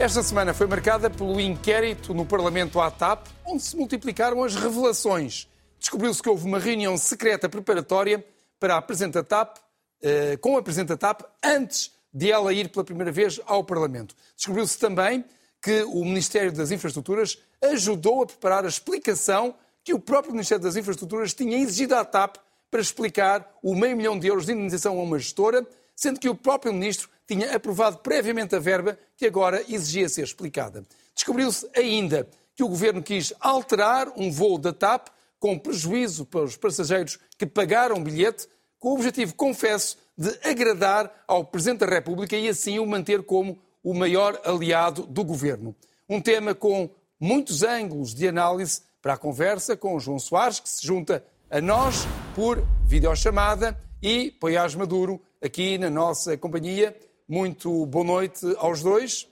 Esta semana foi marcada pelo inquérito no Parlamento à TAP, onde se multiplicaram as revelações. Descobriu-se que houve uma reunião secreta preparatória para a Presidente TAP, eh, com a Presidente TAP, antes de ela ir pela primeira vez ao Parlamento. Descobriu-se também que o Ministério das Infraestruturas ajudou a preparar a explicação que o próprio Ministério das Infraestruturas tinha exigido à TAP para explicar o meio milhão de euros de indenização a uma gestora, sendo que o próprio Ministro tinha aprovado previamente a verba que agora exigia ser explicada. Descobriu-se ainda que o governo quis alterar um voo da TAP com prejuízo para os passageiros que pagaram o bilhete, com o objetivo, confesso, de agradar ao Presidente da República e assim o manter como o maior aliado do governo. Um tema com muitos ângulos de análise para a conversa com João Soares, que se junta a nós por videochamada, e Poiás Maduro, aqui na nossa companhia. Muito boa noite aos dois.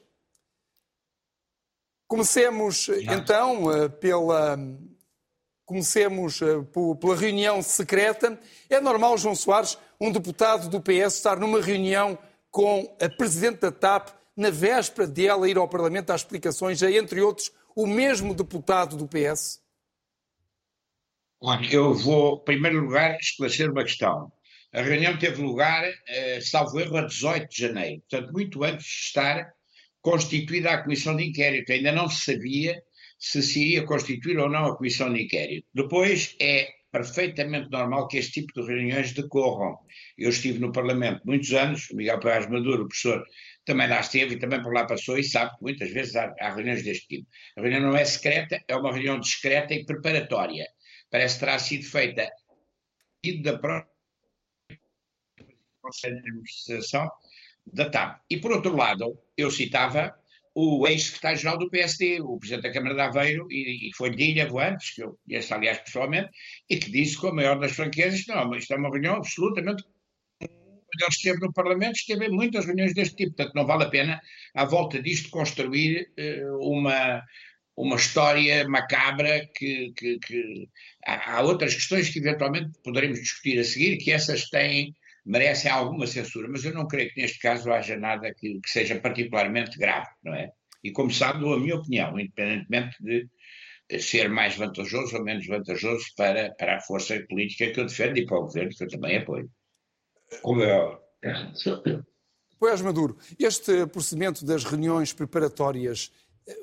Comecemos então eh, pela, comecemos eh, pela reunião secreta. É normal, João Soares, um deputado do PS estar numa reunião com a Presidente da TAP na véspera de ela ir ao Parlamento dar explicações a, entre outros, o mesmo deputado do PS? Olha, eu vou, em primeiro lugar, esclarecer uma questão. A reunião teve lugar, eh, salvo erro, a 18 de janeiro, portanto, muito antes de estar constituída a comissão de inquérito. Ainda não se sabia se se iria constituir ou não a comissão de inquérito. Depois, é perfeitamente normal que este tipo de reuniões decorram. Eu estive no Parlamento muitos anos, o Miguel Pérez Maduro, o professor, também lá esteve e também por lá passou e sabe que muitas vezes há, há reuniões deste tipo. A reunião não é secreta, é uma reunião discreta e preparatória. Parece que terá sido feita da própria Conselho de Administração da TAP. E, por outro lado, eu citava o ex-secretário-geral do PSD, o Presidente da Câmara de Aveiro, e, e foi de Ilha Voantes, que eu conheço, aliás, pessoalmente, e que disse com a maior das franquezas, não, isto é uma reunião absolutamente ele esteve no Parlamento, esteve em muitas reuniões deste tipo, portanto não vale a pena, à volta disto, construir uh, uma, uma história macabra que, que, que há, há, outras questões que eventualmente poderemos discutir a seguir, que essas têm merecem alguma censura, mas eu não creio que neste caso haja nada que, que seja particularmente grave, não é? E como sabe, dou a minha opinião, independentemente de ser mais vantajoso ou menos vantajoso para, para a força política que eu defendo e para o governo que eu também apoio. Como é. Pois, Maduro, este procedimento das reuniões preparatórias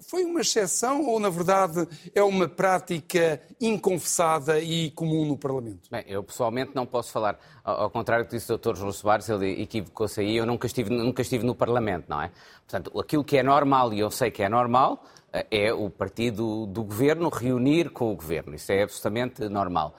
foi uma exceção ou, na verdade, é uma prática inconfessada e comum no Parlamento? Bem, eu pessoalmente não posso falar. Ao, contrário do que disse o Dr. João Soares, ele equivocou-se aí, eu nunca estive, nunca estive no Parlamento, não é? Portanto, aquilo que é normal, e eu sei que é normal, eh, é o partido do governo reunir com o governo. Isso é absolutamente normal.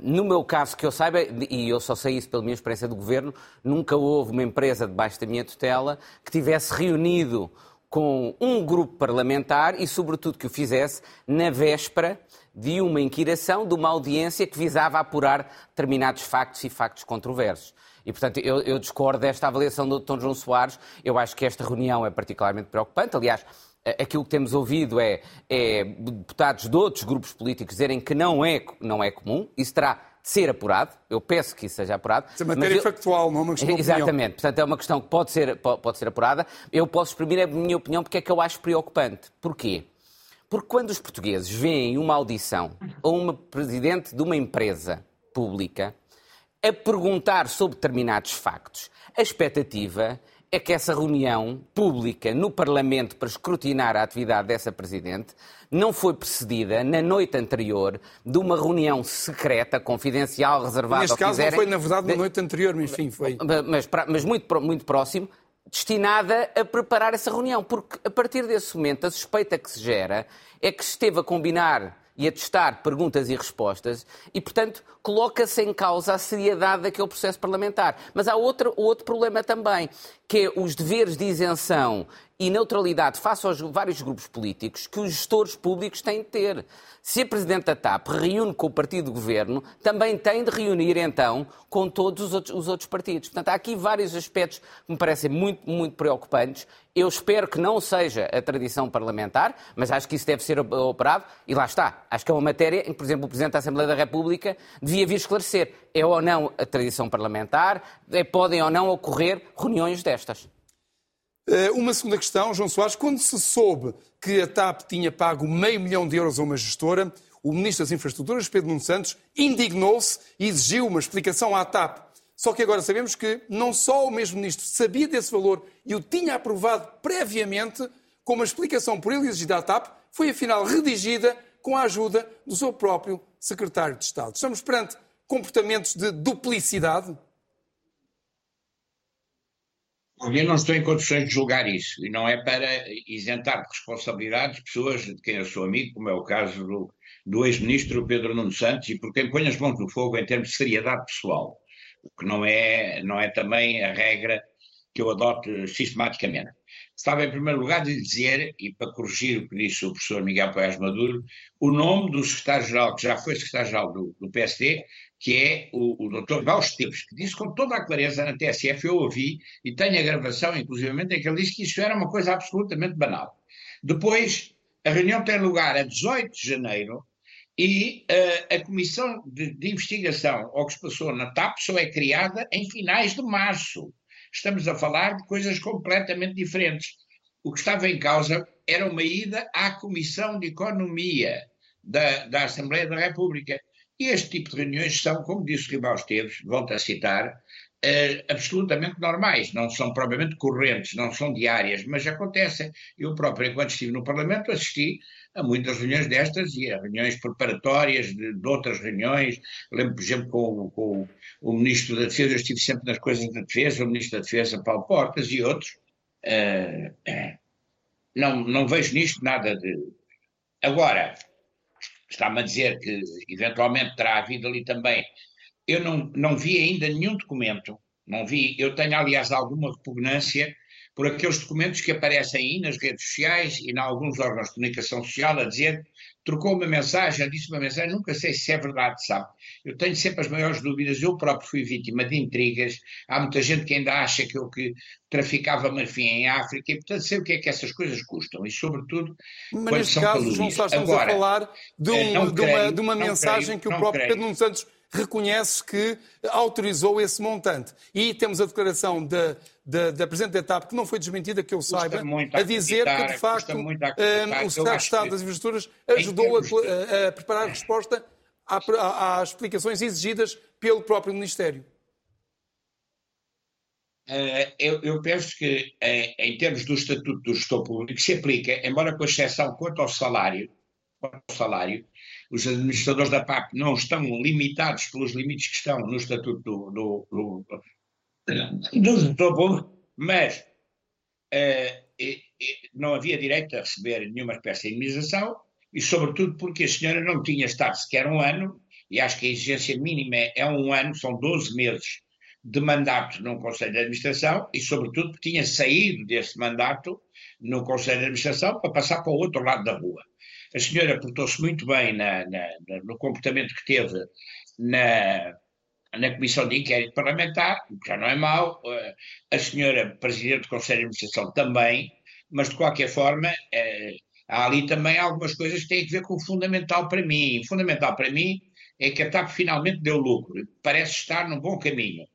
No meu caso, que eu saiba, e eu só sei isso pela minha experiência do governo, nunca houve uma empresa debaixo da minha tutela que tivesse reunido com um grupo parlamentar e, sobretudo, que o fizesse na véspera de uma inquiração, de uma audiência que visava apurar determinados factos e factos controversos. E, portanto, eu, eu discordo desta avaliação do Dr. João Soares. Eu acho que esta reunião é particularmente preocupante. Aliás, aquilo que temos ouvido é, é, deputados de outros grupos políticos dizerem que não é, não é comum. Isso terá ser apurado. Eu peço que isso seja apurado. Isso é matéria eu... factual, não é uma questão Exatamente. Portanto, é uma questão que pode ser, pode ser apurada. Eu posso exprimir a minha opinião porque é que eu acho preocupante. Porquê? Porque quando os portugueses veem uma audição ou uma presidente de uma empresa pública a perguntar sobre determinados factos, a expectativa é que essa reunião pública no Parlamento para escrutinar a atividade dessa Presidente não foi precedida, na noite anterior, de uma reunião secreta, confidencial, reservada Neste caso quiserem, não foi, na verdade, na noite anterior, mas enfim, foi... Mas, mas muito, muito próximo, destinada a preparar essa reunião, porque a partir desse momento a suspeita que se gera é que esteve a combinar e a testar perguntas e respostas e, portanto, coloca-se em causa a seriedade daquele processo parlamentar. Mas há outro, outro problema também, que é os deveres de isenção e neutralidade face aos vários grupos políticos que os gestores públicos têm de ter. Se a Presidente da TAP reúne com o partido do governo, também tem de reunir, então, com todos os outros, os outros partidos. Portanto, há aqui vários aspectos que me parecem muito, muito preocupantes. Eu espero que não seja a tradição parlamentar, mas acho que isso deve ser operado. E lá está. Acho que é uma matéria em que, por exemplo, o Presidente da Assembleia da República devia vir esclarecer. É ou não a tradição parlamentar? É, podem ou não ocorrer reuniões destas? Eh, uma segunda questão, João Soares, quando se soube que a TAP tinha pago meio milhão de euros a uma gestora, o Ministro das Infraestruturas, Pedro Nuno Santos, indignou-se e exigiu uma explicação à TAP. Só que agora sabemos que não só o mesmo Ministro sabia desse valor e o tinha aprovado previamente, como a explicação por ele exigida à TAP foi afinal redigida com a ajuda do seu próprio Secretário de Estado. Estamos perante comportamentos de duplicidade? Eu não estou em condições de julgar isso, e não é para isentar de responsabilidades pessoas de quem eu sou amigo, como é o caso do, do ex-ministro Pedro Nuno Santos, e por quem põe as mãos no fogo em termos de seriedade pessoal, o que não é, não é também a regra que eu adoto sistematicamente. Estava em primeiro lugar de dizer, e para corrigir o que disse o professor Miguel Paes Maduro, o nome do secretário-geral, que já foi secretário-geral do, do PSD, que é o, o Dr. Val Esteves, que disse com toda a clareza na TSF, eu ouvi, e tenho a gravação, inclusivamente, em que ele disse que isso era uma coisa absolutamente banal. Depois, a reunião tem lugar a 18 de janeiro, e uh, a comissão de, de, investigação ao que se passou na TAP só é criada em finais de março. Estamos a falar de coisas completamente diferentes. O que estava em causa era uma ida à Comissão de Economia da, da Assembleia da República. E este tipo de reuniões são, como disse Ribal Esteves, volto a citar, uh, absolutamente normais, não são propriamente correntes, não são diárias, mas acontecem. Eu próprio, enquanto estive no Parlamento, assisti a muitas reuniões destas e a reuniões preparatórias de, de outras reuniões. Lembro, por exemplo, com, com, o Ministro da Defesa, eu estive sempre nas coisas da Defesa, o Ministro da Defesa, Paulo Portas e outros. Uh, não, não vejo nisto nada de. Agora, está-me a dizer que eventualmente terá havido ali também. Eu não, não vi ainda nenhum documento, não vi. Eu tenho, aliás, alguma repugnância por aqueles documentos que aparecem aí nas redes sociais e em alguns órgãos de comunicação social a dizer trocou uma mensagem, disse uma mensagem, nunca sei se é verdade, sabe? Eu tenho sempre as maiores dúvidas, eu próprio fui vítima de intrigas, há muita gente que ainda acha que eu que traficava marfim em África e, portanto, sei o que é que essas coisas custam e, sobretudo, Mas neste caso, João Sá, estamos Agora, a falar de, um, eh, de, creio, uma, de uma mensagem creio, que o próprio creio. Pedro Nuno Santos reconhece que autorizou esse montante. E temos a declaração da, da, da Presidente da ETAP, que não foi desmentida, que eu saiba, a dizer que, de facto, um, o Secretário de Estado das Infraestruturas ajudou a, a, preparar a resposta às explicações exigidas pelo próprio Ministério. Uh, eu, eu, penso que, uh, em termos do Estatuto do Gestor Público, se aplica, embora com exceção quanto ao salário, quanto ao salário os administradores da PAP não estão limitados pelos limites que estão no Estatuto do, do, do, do Público, mas uh, e, e não havia direito a receber nenhuma espécie de indemnização e, sobretudo, porque a senhora não tinha estado sequer um ano, e acho que a exigência mínima é um ano, são 12 meses de mandato num Conselho de Administração e, sobretudo, tinha saído desse mandato no Conselho de Administração para passar para o outro lado da rua. A senhora portou-se muito bem na, na, no comportamento que teve na, na Comissão de Inquérito Parlamentar, o que já não é mau. Eh, a senhora Presidente do Conselho de Administração também, mas de qualquer forma. Eh, há ali também algumas coisas que têm a ver com o fundamental para mim. O fundamental para mim é que a TAP finalmente deu lucro, parece estar num bom caminho.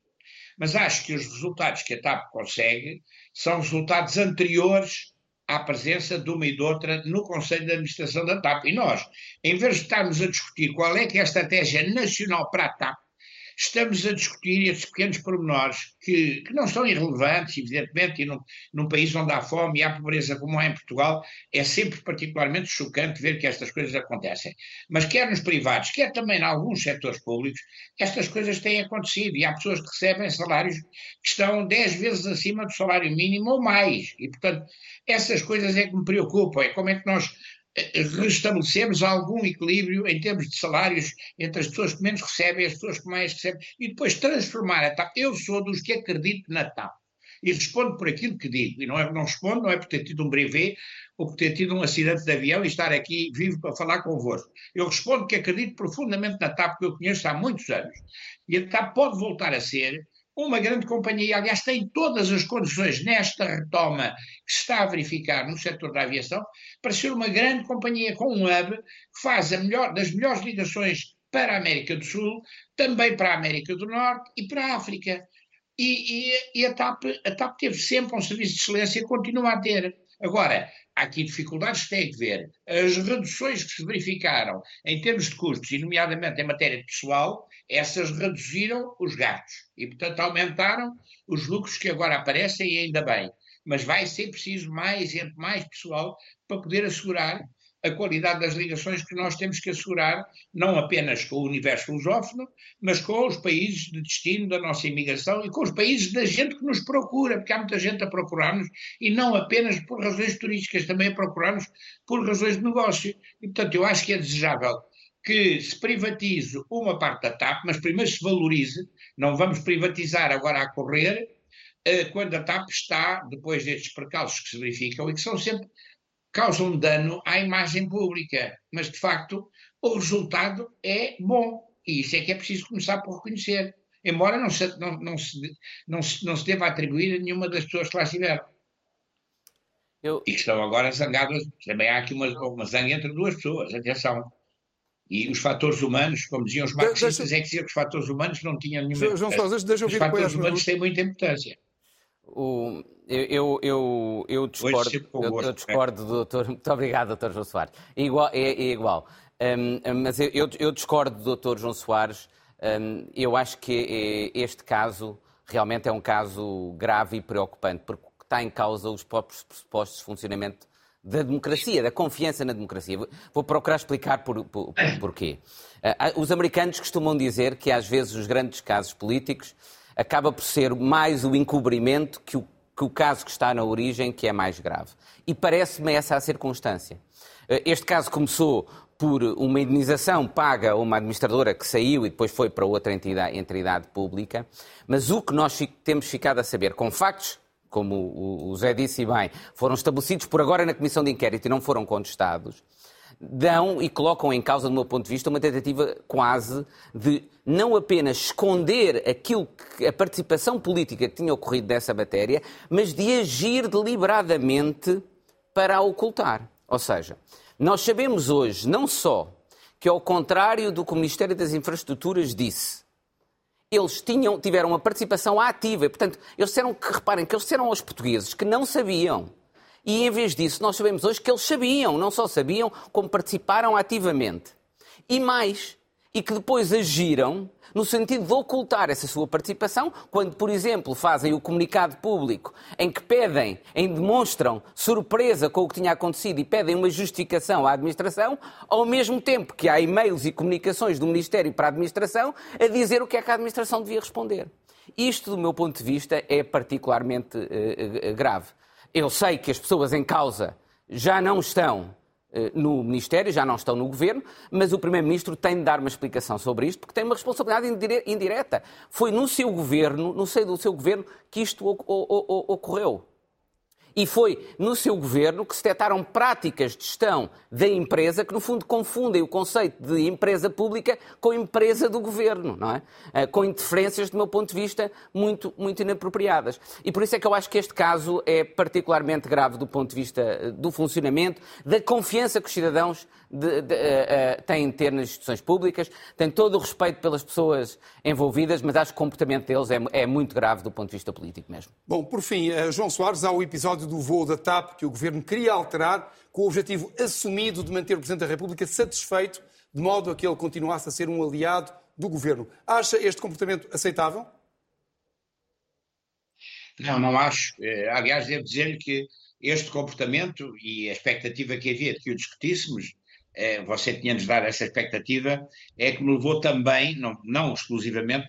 Mas acho que os resultados que a TAP consegue são resultados anteriores à presença de uma e de outra no Conselho de Administração da TAP. E nós, em vez de estarmos a discutir qual é que é a estratégia nacional para a TAP, estamos a discutir esses pequenos pormenores que, que não são irrelevantes, evidentemente, e num, num, país onde há fome e há pobreza como há em Portugal, é sempre particularmente chocante ver que estas coisas acontecem. Mas quer nos privados, quer também em alguns setores públicos, estas coisas têm acontecido e há pessoas que recebem salários que estão 10 vezes acima do salário mínimo ou mais. E, portanto, essas coisas é que me preocupam. É como é que nós restabelecemos algum equilíbrio em termos de salários entre as pessoas que menos recebem e as pessoas que mais recebem, e depois transformar a TAP. Eu sou dos que acredito na TAP. E respondo por aquilo que digo. E não, é, não respondo, não é por ter tido um brevet ou por ter tido um acidente de avião e estar aqui vivo para falar convosco. Eu respondo que acredito profundamente na TAP, que eu conheço há muitos anos. E a TAP pode voltar a ser uma grande companhia, aliás, tem todas as condições nesta retoma que se está a verificar no setor da aviação para ser uma grande companhia com um hub que faz a melhor, das melhores ligações para a América do Sul, também para a América do Norte e para a África. e, e, e a, TAP, a TAP teve sempre um serviço de excelência e continua a ter. Agora, há aqui dificuldades que têm que ver. As reduções que se verificaram em termos de custos, e nomeadamente em matéria de pessoal, essas reduziram os gastos e, portanto, aumentaram os lucros que agora aparecem e ainda bem. Mas vai ser preciso mais mais pessoal para poder assegurar a qualidade das ligações que nós temos que assegurar, não apenas com o universo lusófono, mas com os países de destino da nossa imigração e com os países da gente que nos procura, porque há muita gente a procurar-nos e não apenas por razões turísticas, também a procurar-nos por razões de negócio. E, portanto, eu acho que é desejável que se privatize uma parte da TAP, mas primeiro se valorize, não vamos privatizar agora a correr, eh, quando a TAP está, depois destes percalços que se verificam e que são sempre causam dano à imagem pública, mas de facto o resultado é bom e isso é que é preciso começar por reconhecer, embora não se, não, não se, não se, não se deva atribuir a nenhuma das pessoas que lá estiveram. Eu... E estão agora zangadas, também há aqui uma, uma zanga entre duas pessoas, atenção. E os fatores humanos, como diziam os marxistas, deixa... é que dizer que os fatores humanos não tinham nenhuma João Sousa, deixa eu Os fatores humanos têm muita importância. O, eu, eu, eu, discordo, eu, eu, discordo do doutor. Muito obrigado, doutor João Soares. É igual. É, é igual. Um, mas eu, eu, discordo do doutor João Soares. Um, eu acho que este caso realmente é um caso grave e preocupante, porque está em causa os próprios pressupostos de funcionamento da democracia, da confiança na democracia. Vou procurar explicar por, por, por, porquê. Uh, os americanos costumam dizer que às vezes os grandes casos políticos acaba por ser mais o encobrimento que o, que o caso que está na origem que é mais grave. E parece-me essa a circunstância. Eh, este caso começou por uma indenização paga a uma administradora que saiu e depois foi para outra entidade, entidade pública, mas o que nós temos ficado a saber, com factos, como o Zé disse bem, foram estabelecidos por agora na Comissão de Inquérito e não foram contestados, dão e colocam em causa, do meu ponto de vista, uma tentativa quase de não apenas esconder aquilo que a participação política que tinha ocorrido nessa matéria, mas de agir deliberadamente para a ocultar. Ou seja, nós sabemos hoje não só que, ao contrário do que o Ministério das Infraestruturas disse, eles tinham, tiveram uma participação ativa. E, portanto, eles disseram que, reparem, que eles disseram aos portugueses que não sabiam e em vez disso, nós sabemos hoje que eles sabiam, não só sabiam, como participaram ativamente. E mais, e que depois agiram no sentido de ocultar essa sua participação, quando, por exemplo, fazem o comunicado público em que pedem, em demonstram surpresa com o que tinha acontecido e pedem uma justificação à administração, ao mesmo tempo que há e-mails e comunicações do Ministério para a administração a dizer o que é que a administração devia responder. Isto, do meu ponto de vista, é particularmente uh, grave. Eu sei que as pessoas em causa já não estão no Ministério, já não estão no Governo, mas o Primeiro-Ministro tem de dar uma explicação sobre isto, porque tem uma responsabilidade indireta. Foi no seu Governo, no seio do seu Governo, que isto ocorreu. E foi no seu governo que se detectaram práticas de gestão da empresa que, no fundo, confundem o conceito de empresa pública com empresa do governo, não é? Eh, com interferências, do meu ponto de vista, muito, muito inapropriadas. E por isso é que eu acho que este caso é particularmente grave do ponto de vista eh, do funcionamento, da confiança que os cidadãos de, de, uh, uh, têm de ter nas instituições públicas, têm todo o respeito pelas pessoas envolvidas, mas acho que o comportamento deles é, é muito grave do ponto de vista político mesmo. Bom, por fim, uh, João Soares, há o episódio do voo da TAP que o Governo queria alterar com o objetivo assumido de manter o Presidente da República satisfeito, de modo a que ele continuasse a ser um aliado do Governo. Acha este comportamento aceitável? Não, não acho. Eh, aliás, devo dizer que este comportamento e a expectativa que havia de que o discutíssemos é, você tinha-nos dado essa expectativa, é que me levou também, não, não exclusivamente,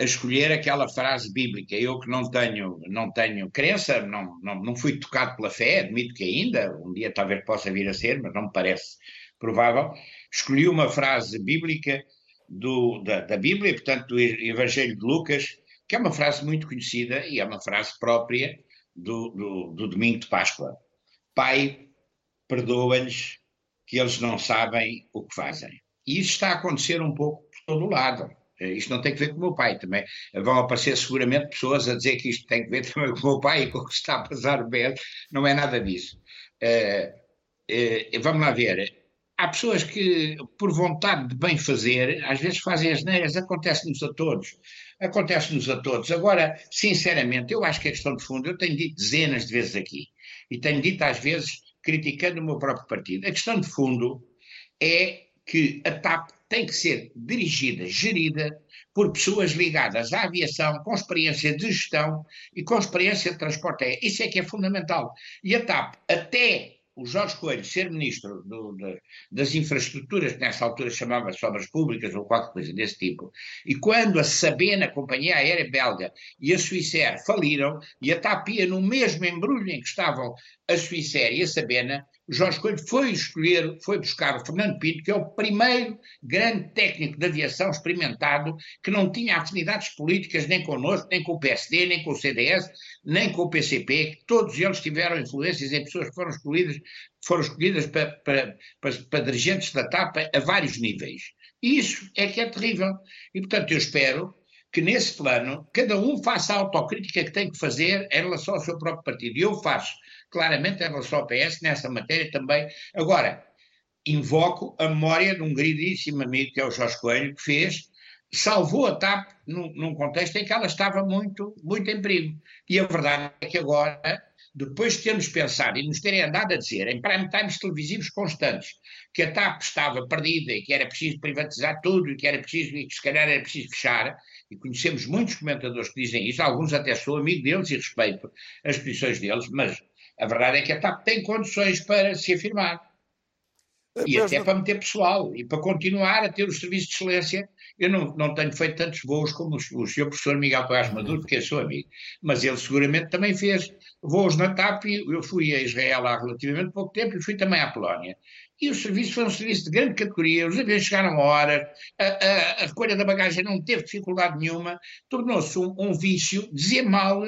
a escolher aquela frase bíblica. Eu que não tenho, não tenho crença, não, não, não fui tocado pela fé, admito que ainda, um dia talvez possa vir a ser, mas não me parece provável, escolhi uma frase bíblica do, da, da Bíblia, portanto do Evangelho de Lucas, que é uma frase muito conhecida e é uma frase própria do, do, do domingo de Páscoa. Pai, perdoa-lhes que eles não sabem o que fazem. E isso está a acontecer um pouco por todo o lado. Eh, isto não tem que ver com o meu pai também. Vão aparecer seguramente pessoas a dizer que isto tem que ver também com o meu pai e com o que está a passar bem. Não é nada disso. Uh, uh, vamos lá ver. Há pessoas que, por vontade de bem fazer, às vezes fazem as neiras, acontece-nos a todos. Acontece-nos a todos. Agora, sinceramente, eu acho que a questão de fundo, eu tenho dito dezenas de vezes aqui, e tenho dito às vezes criticando o meu próprio partido. A questão de fundo é que a TAP tem que ser dirigida, gerida por pessoas ligadas à aviação, com experiência de gestão e com experiência de transporte Isso é que é fundamental. E a TAP, até o Jorge Coelho ser ministro do, de, das infraestruturas, que nessa altura chamava-se obras públicas ou qualquer coisa desse tipo, e quando a Sabena, a companhia aérea belga, e a Suíça faliram, e a TAP ia no mesmo embrulho em que estavam a Suíça e a Sabena, Jorge Coelho foi escolher, foi buscar o Fernando Pinto, que é o primeiro grande técnico de aviação experimentado que não tinha afinidades políticas nem connosco, nem com o PSD, nem com o CDS, nem com o PCP, todos eles tiveram influências em pessoas que foram escolhidas, foram escolhidas para, para, para, para dirigentes da TAP a vários níveis. E isso é que é terrível. E, portanto, eu espero que nesse plano cada um faça a autocrítica que tem que fazer em relação ao seu próprio partido. E eu faço claramente em relação ao PS nessa matéria também. Agora, invoco a memória de um queridíssimo amigo que é o Jorge Coelho, que fez, salvou a TAP num, num contexto em que ela estava muito, muito em perigo. E a verdade é que agora, depois de termos pensado e nos terem andado a dizer, em prime times televisivos constantes, que a TAP estava perdida e que era preciso privatizar tudo e que era preciso, e que se calhar era preciso fechar, e conhecemos muitos comentadores que dizem isso, alguns até sou amigo deles e respeito as posições deles, mas a verdade é que a TAP tem condições para se afirmar. E até para meter pessoal e para continuar a ter os serviços de excelência. Eu não, não tenho feito tantos voos como o, o senhor professor Miguel Paz Maduro, porque é seu amigo, mas ele seguramente também fez voos na TAP. Eu fui a Israel há relativamente pouco tempo e fui também à Polónia. E o serviço foi um serviço de grande categoria, os aviões chegaram a horas, a, a, a recolha da bagagem não teve dificuldade nenhuma, tornou-se um, um, vício dizer mal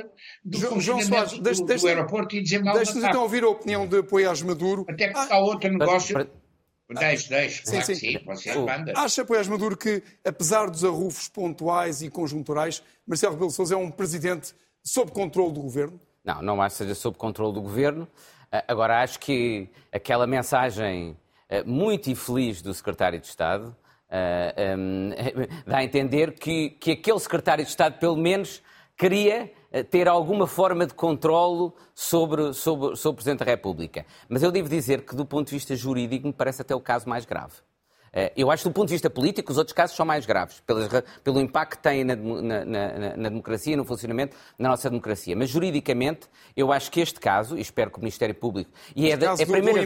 do João, João Soares, do, deixe, do, aeroporto e dizer mal Deixe-nos então ouvir a opinião de Apoiás Maduro. Até que ah, outro negócio... Para, para... Deixe, deixe, sim, claro sim. sim, você manda. Acha, Apoiás Maduro, que, apesar dos arrufos pontuais e conjunturais, Marcelo Rebelo Sousa é um presidente sob controle do governo? Não, não acho que seja sob controle do governo. Ah, agora, acho que aquela mensagem ah, muito infeliz do secretário de Estado ah, dá a entender que, que aquele secretário de Estado, pelo menos, queria ter alguma forma de controlo sobre, sobre, sobre o Presidente da República. Mas eu devo dizer que, do ponto de vista jurídico, me parece até o caso mais grave. Eh, eu acho que, do ponto de vista político, os outros casos são mais graves, pelo impacto que têm na, na, na, na democracia, no funcionamento da nossa democracia. Mas, juridicamente, eu acho que este caso, e espero que o Ministério Público... E é, é, a primeira,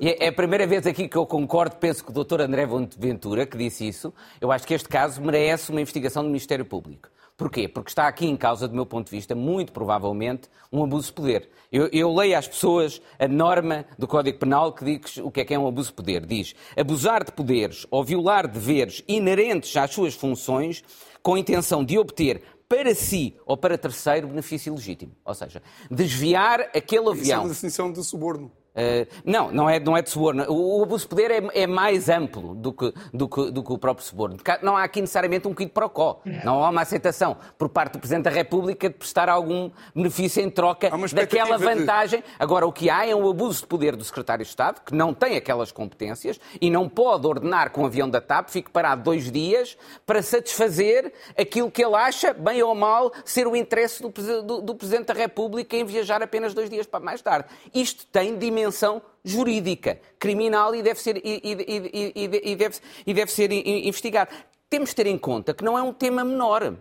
é, é a primeira vez aqui que eu concordo, penso que o Dr. André Ventura, que disse isso, eu acho que este caso merece uma investigação do Ministério Público. Porquê? Porque está aqui em causa, do meu ponto de vista, muito provavelmente, um abuso de poder. Eu, eu leio às pessoas a norma do Código Penal que diz o que é que é um abuso de poder. Diz abusar de poderes ou violar deveres inerentes às suas funções com a intenção de obter para si ou para terceiro benefício legítimo. Ou seja, desviar aquele avião. Isso é uma definição de suborno. Uh, não, não é, não é de suborno. O, o abuso de poder é, é mais amplo do que, do, que, do que, o próprio suborno. Não há aqui necessariamente um quid pro quo. Não há uma aceitação por parte do Presidente da República de prestar algum benefício em troca daquela vantagem. De... Agora, o que há é um abuso de poder do Secretário de Estado, que não tem aquelas competências e não pode ordenar que um avião da TAP fique parado dois dias para satisfazer aquilo que ele acha, bem ou mal, ser o interesse do, do, do Presidente da República em viajar apenas dois dias para mais tarde. Isto tem dimensão dimensão jurídica, criminal e deve ser, e, e, e, e deve, e deve ser investigado. Temos de ter em conta que não é um tema menor.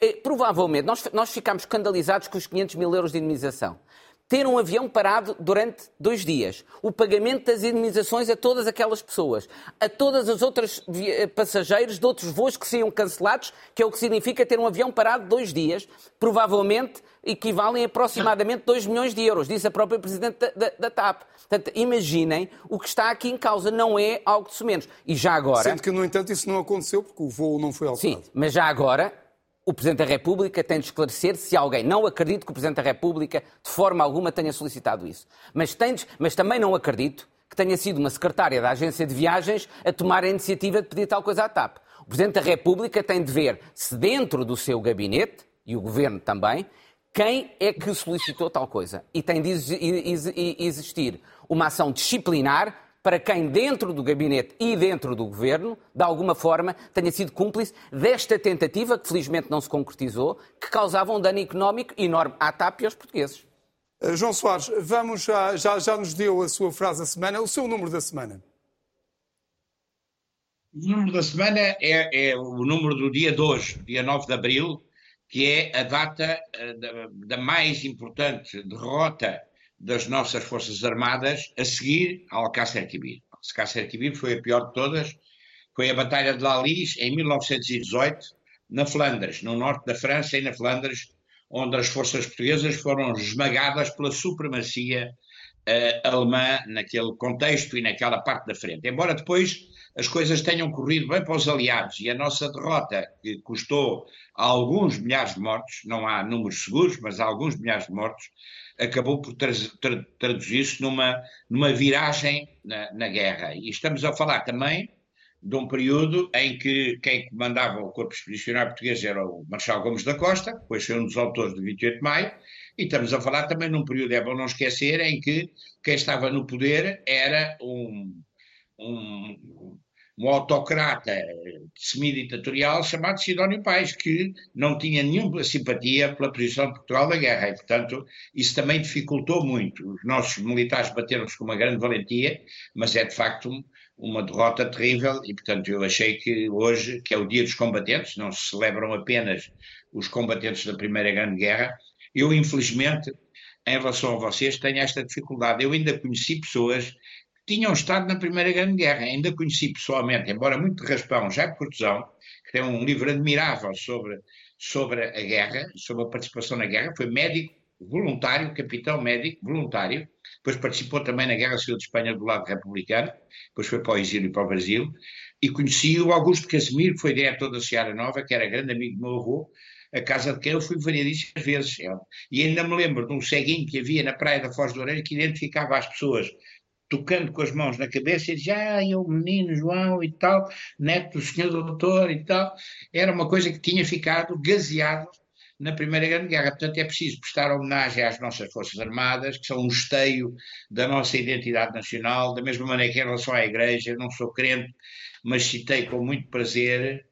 Eh, provavelmente, nós, nós ficámos escandalizados com os 500 mil euros de indemnização ter um avião parado durante dois dias, o pagamento das indemnizações a todas aquelas pessoas, a todas as outras eh, passageiros de outros voos que sejam cancelados, que é o que significa ter um avião parado dois dias, provavelmente equivalem a aproximadamente 2 milhões de euros, disse a própria Presidente da, da, da, TAP. Portanto, imaginem o que está aqui em causa, não é algo de menos. E já agora... Sendo que, no entanto, isso não aconteceu porque o voo não foi alterado. Sim, mas já agora o Presidente da República tem de esclarecer se alguém. Não acredito que o Presidente da República, de forma alguma, tenha solicitado isso. Mas, tem de... mas também não acredito que tenha sido uma secretária da agência de viagens a tomar a iniciativa de pedir tal coisa à TAP. O Presidente da República tem de ver se dentro do seu gabinete, e o Governo também, quem é que solicitou tal coisa. E tem de existir uma ação disciplinar para quem, dentro do gabinete e dentro do governo, de alguma forma, tenha sido cúmplice desta tentativa, que felizmente não se concretizou, que causava um dano económico enorme à TAP e aos portugueses. Uh, João Soares, vamos já, já, já nos deu a sua frase da semana, o seu número da semana. O número da semana é, é, o número do dia 2, dia 9 de abril, que é a data uh, da, da mais importante derrota das nossas Forças Armadas a seguir ao Alcácer Quibir. Alcácer Quibir foi a pior de todas, foi a Batalha de Lalis em 1918, na Flandres, no norte da França e na Flandres, onde as forças portuguesas foram esmagadas pela supremacia uh, alemã naquele contexto e naquela parte da frente. Embora depois as coisas tenham corrido bem para os aliados e a nossa derrota, que custou alguns milhares de mortos, não há números seguros, mas há alguns milhares de mortos, acabou por tra tra traduzir-se numa, numa viragem na, na, guerra. E estamos a falar também de um período em que quem comandava o Corpo Expedicionário Português era o Marshal Gomes da Costa, depois foi um dos autores de 28 de Maio, e estamos a falar também num período, é bom não esquecer, em que quem estava no poder era um, um um autocrata semi-ditatorial chamado Sidónio Pais, que não tinha nenhuma simpatia pela posição de Portugal na guerra, e, portanto, isso também dificultou muito. Os nossos militares bateram-se com uma grande valentia, mas é, de facto, uma derrota terrível, e, portanto, eu achei que hoje, que é o Dia dos Combatentes, não se celebram apenas os combatentes da Primeira Grande Guerra, eu, infelizmente, em relação a vocês, tenho esta dificuldade. Eu ainda conheci pessoas tinham estado na Primeira Grande Guerra. Ainda conheci pessoalmente, embora muito raspão, Jacques Cortesão, que tem um livro admirável sobre, sobre a guerra, sobre a participação na guerra, foi médico voluntário, capitão médico voluntário, depois participou também na Guerra Civil de Espanha do lado republicano, depois foi para o exílio e para o Brasil, e conheci o Augusto Casimiro, que foi diretor da Seara Nova, que era grande amigo do meu avô, a casa de quem eu fui variadíssimas vezes. E ainda me lembro de um ceguinho que havia na Praia da Foz do Orelha que identificava as pessoas tocando com as mãos na cabeça e dizia, ah, é o menino João e tal, neto do senhor doutor e tal. Era uma coisa que tinha ficado gaseado na Primeira Grande Guerra. Portanto, é preciso prestar homenagem às nossas Forças Armadas, que são um esteio da nossa identidade nacional, da mesma maneira que em relação à Igreja, eu não sou crente, mas citei com muito prazer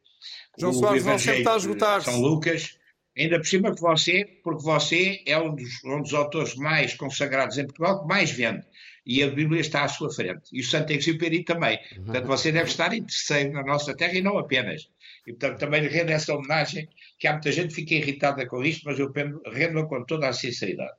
João o Soares, Evangelho a esgotar São Lucas, ainda por cima que você, porque você é um dos, um dos autores mais consagrados em Portugal, que mais vende e a Bíblia está à sua frente. E o Santo Exupéry também. Portanto, você deve estar em terceiro na nossa terra e não apenas. E, portanto, também lhe rendo essa homenagem, que há muita gente que fica irritada com isto, mas eu rendo-a com toda a sinceridade.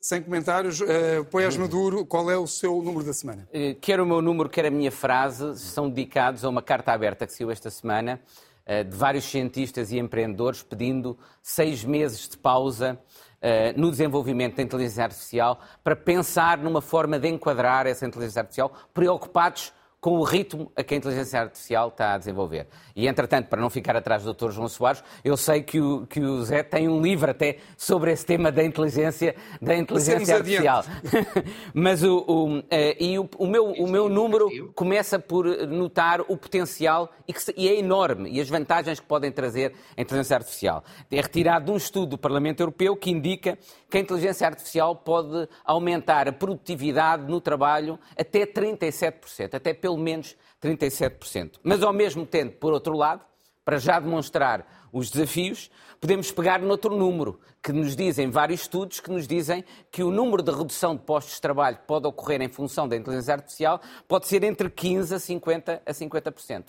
Sem comentários, uh, põe-as no duro, qual é o seu número da semana? Uh, quer o meu número, quer a minha frase, são dedicados a uma carta aberta que saiu esta semana, uh, de vários cientistas e empreendedores pedindo seis meses de pausa uh, no desenvolvimento da inteligência artificial para pensar numa forma de enquadrar essa inteligência artificial, preocupados com o ritmo a que a inteligência artificial está a desenvolver. E, entretanto, para não ficar atrás do Dr. João Soares, eu sei que o, que o Zé tem um livro até sobre esse tema da inteligência, da inteligência artificial. Mas o, o, uh, e o, o, meu, o meu número começa por notar o potencial e, que, e é enorme e as vantagens que podem trazer a inteligência artificial. É retirado de um estudo do Parlamento Europeu que indica que a inteligência artificial pode aumentar a produtividade no trabalho até 37%, até pelo menos 37%. Mas, ao mesmo tempo, por outro lado, para já demonstrar os desafios, podemos pegar noutro número, que nos dizem vários estudos que nos dizem que o número de redução de postos de trabalho que pode ocorrer em função da inteligência artificial pode ser entre 15% a 50%. A 50%.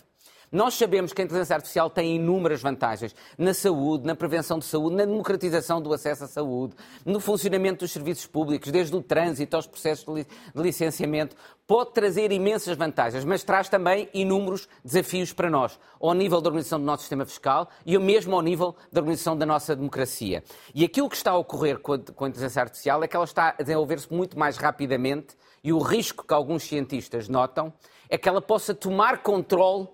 Nós sabemos que a inteligência artificial tem inúmeras vantagens na saúde, na prevenção de saúde, na democratização do acesso à saúde, no funcionamento dos serviços públicos, desde o trânsito aos processos de licenciamento. Pode trazer imensas vantagens, mas traz também inúmeros desafios para nós, ao nível da organização do nosso sistema fiscal e mesmo ao nível da organização da nossa democracia. E aquilo que está a ocorrer com a, com a inteligência artificial é que ela está a desenvolver-se muito mais rapidamente e o risco que alguns cientistas notam é que ela possa tomar controle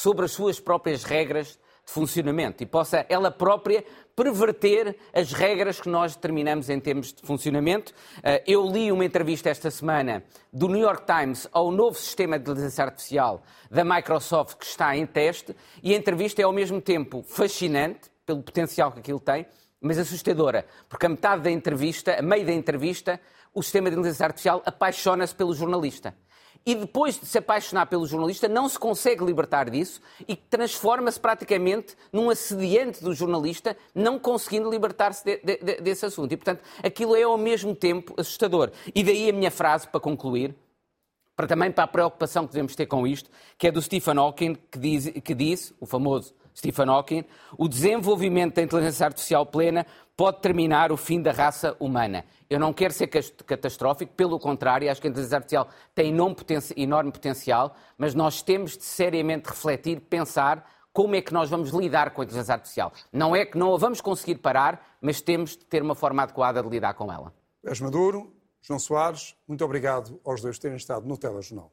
sobre as suas próprias regras de funcionamento e possa ela própria perverter as regras que nós determinamos em termos de funcionamento. Eh, eu li uma entrevista esta semana do New York Times ao novo sistema de inteligência artificial da Microsoft que está em teste e a entrevista é ao mesmo tempo fascinante pelo potencial que aquilo tem, mas assustadora, porque a metade da entrevista, a meio da entrevista, o sistema de inteligência artificial apaixona-se pelo jornalista e depois de se apaixonar pelo jornalista não se consegue libertar disso e transforma-se praticamente num assediante do jornalista, não conseguindo libertar-se de, de, de, desse assunto. E, portanto, aquilo é ao mesmo tempo assustador. E daí a minha frase para concluir, para também para a preocupação que devemos ter com isto, que é do Stephen Hawking, que, diz, que disse, o famoso Stephen Hawking, o desenvolvimento da inteligência artificial plena pode terminar o fim da raça humana. Eu não quero ser catastrófico, pelo contrário, acho que a inteligência artificial tem enorme potencial, mas nós temos de seriamente refletir, pensar como é que nós vamos lidar com a inteligência artificial. Não é que não a vamos conseguir parar, mas temos de ter uma forma adequada de lidar com ela. És Maduro, João Soares, muito obrigado aos dois terem estado no Telejornal.